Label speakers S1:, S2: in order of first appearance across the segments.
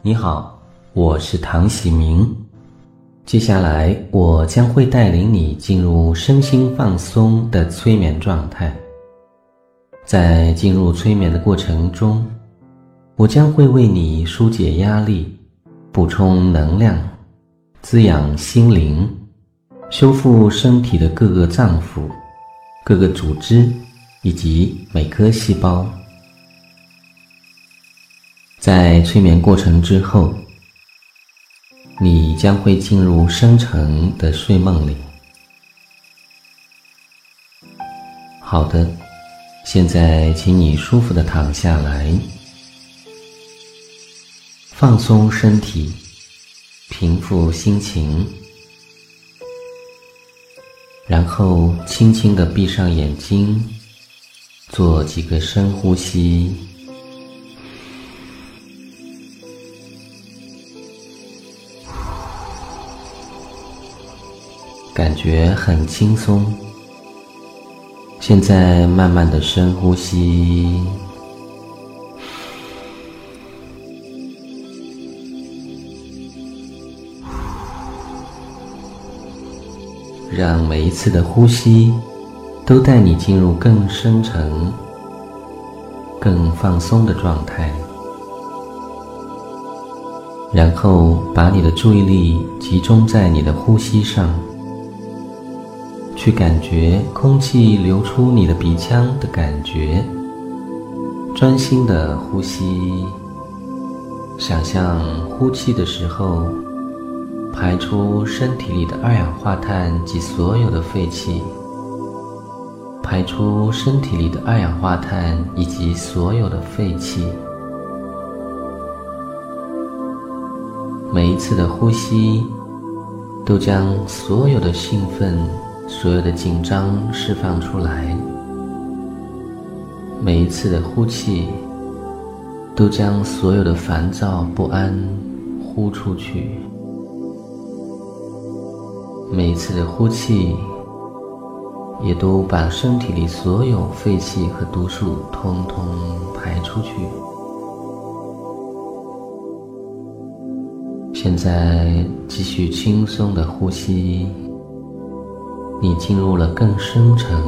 S1: 你好，我是唐喜明。接下来，我将会带领你进入身心放松的催眠状态。在进入催眠的过程中，我将会为你疏解压力、补充能量、滋养心灵、修复身体的各个脏腑、各个组织以及每颗细胞。在催眠过程之后，你将会进入深沉的睡梦里。好的，现在请你舒服的躺下来，放松身体，平复心情，然后轻轻的闭上眼睛，做几个深呼吸。感觉很轻松。现在慢慢的深呼吸，让每一次的呼吸都带你进入更深沉、更放松的状态。然后把你的注意力集中在你的呼吸上。去感觉空气流出你的鼻腔的感觉，专心的呼吸，想象呼气的时候，排出身体里的二氧化碳及所有的废气，排出身体里的二氧化碳以及所有的废气。每一次的呼吸，都将所有的兴奋。所有的紧张释放出来，每一次的呼气，都将所有的烦躁不安呼出去；每一次的呼气，也都把身体里所有废气和毒素通通排出去。现在继续轻松的呼吸。你进入了更深沉、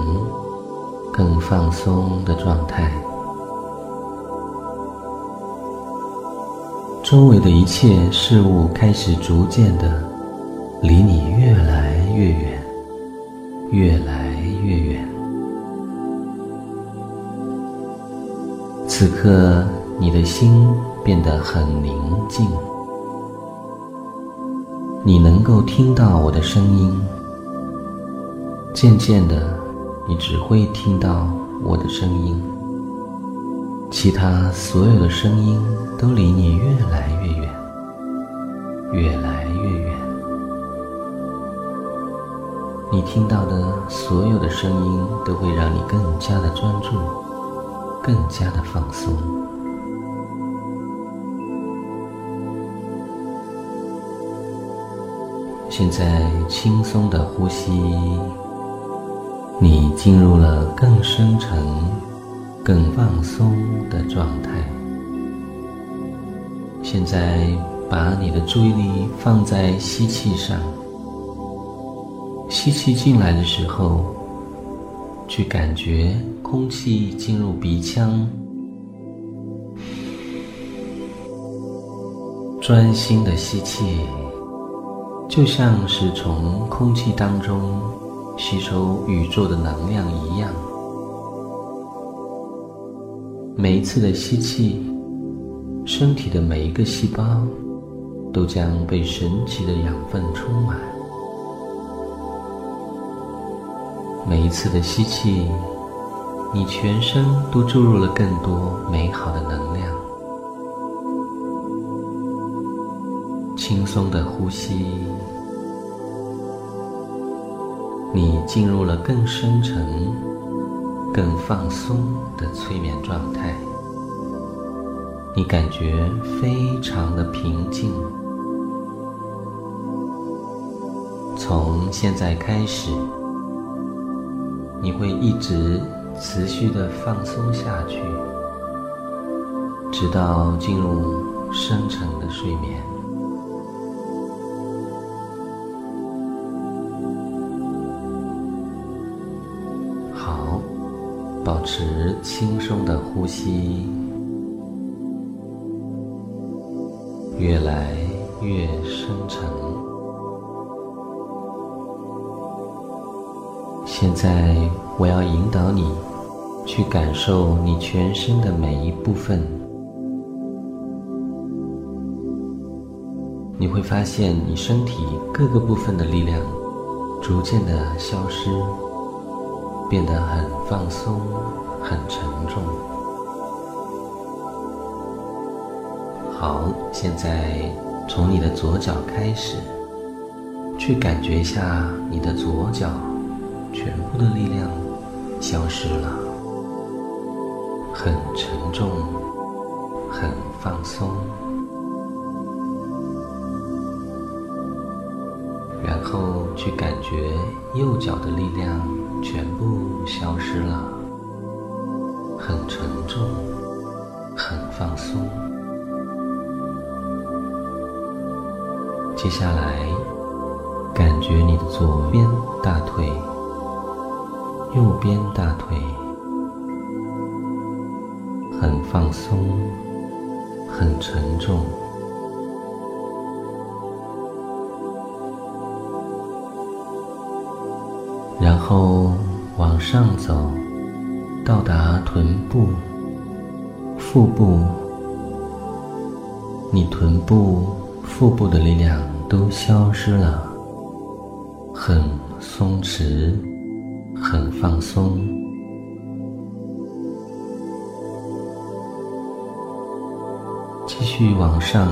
S1: 更放松的状态，周围的一切事物开始逐渐的离你越来越远，越来越远。此刻，你的心变得很宁静，你能够听到我的声音。渐渐的，你只会听到我的声音，其他所有的声音都离你越来越远，越来越远。你听到的所有的声音都会让你更加的专注，更加的放松。现在轻松的呼吸。你进入了更深沉、更放松的状态。现在，把你的注意力放在吸气上。吸气进来的时候，去感觉空气进入鼻腔，专心的吸气，就像是从空气当中。吸收宇宙的能量一样，每一次的吸气，身体的每一个细胞都将被神奇的养分充满。每一次的吸气，你全身都注入了更多美好的能量。轻松的呼吸。你进入了更深沉、更放松的催眠状态，你感觉非常的平静。从现在开始，你会一直持续的放松下去，直到进入深沉的睡眠。保持轻松的呼吸，越来越深沉。现在，我要引导你去感受你全身的每一部分。你会发现，你身体各个部分的力量逐渐的消失，变得很放松、很沉重。好，现在从你的左脚开始，去感觉一下你的左脚全部的力量消失了，很沉重，很放松。然后去感觉右脚的力量全部消失了，很沉重，很放松。接下来，感觉你的左边大腿、右边大腿很放松，很沉重。然后往上走，到达臀部、腹部，你臀部、腹部的力量都消失了，很松弛，很放松。继续往上，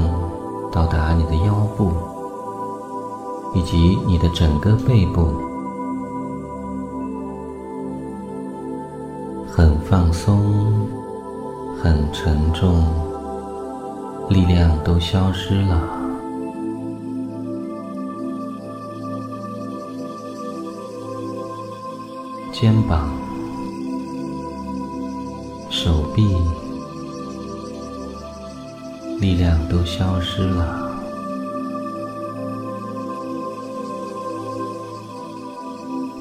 S1: 到达你的腰部，以及你的整个背部。很放松，很沉重，力量都消失了。肩膀、手臂，力量都消失了。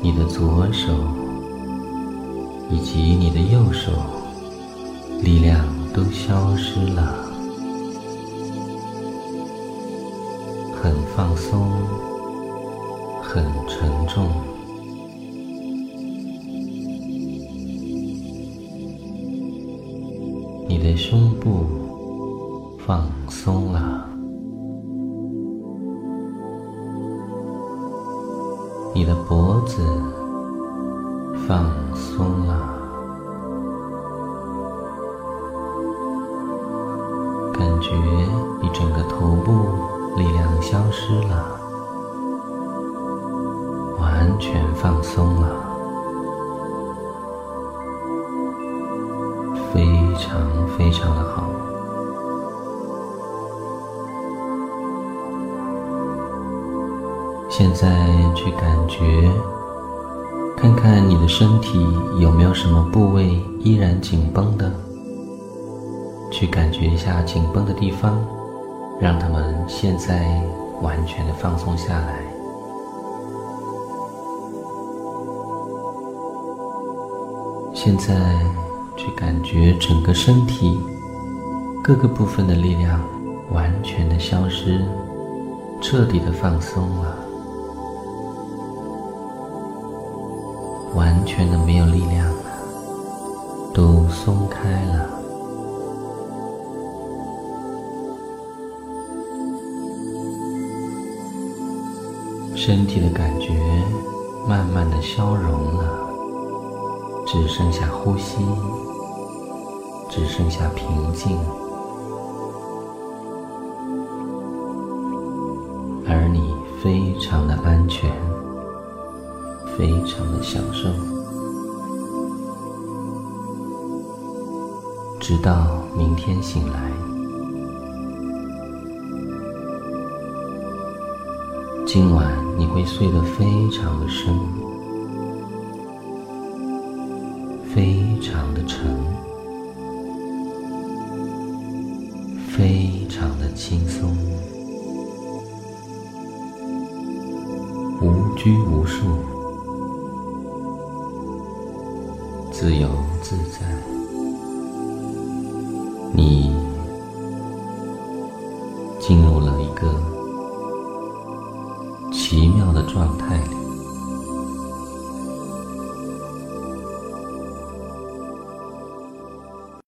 S1: 你的左手。以及你的右手，力量都消失了，很放松，很沉重。你的胸部放松了，你的脖子。放松了，感觉你整个头部力量消失了，完全放松了，非常非常的好。现在去感觉。看看你的身体有没有什么部位依然紧绷的，去感觉一下紧绷的地方，让他们现在完全的放松下来。现在去感觉整个身体各个部分的力量完全的消失，彻底的放松了。完全的没有力量了，都松开了，身体的感觉慢慢的消融了，只剩下呼吸，只剩下平静，非常的享受，直到明天醒来。今晚你会睡得非常的深，非常的沉，非常的轻松，无拘无束，自由自在。你进入了一个奇妙的状态里。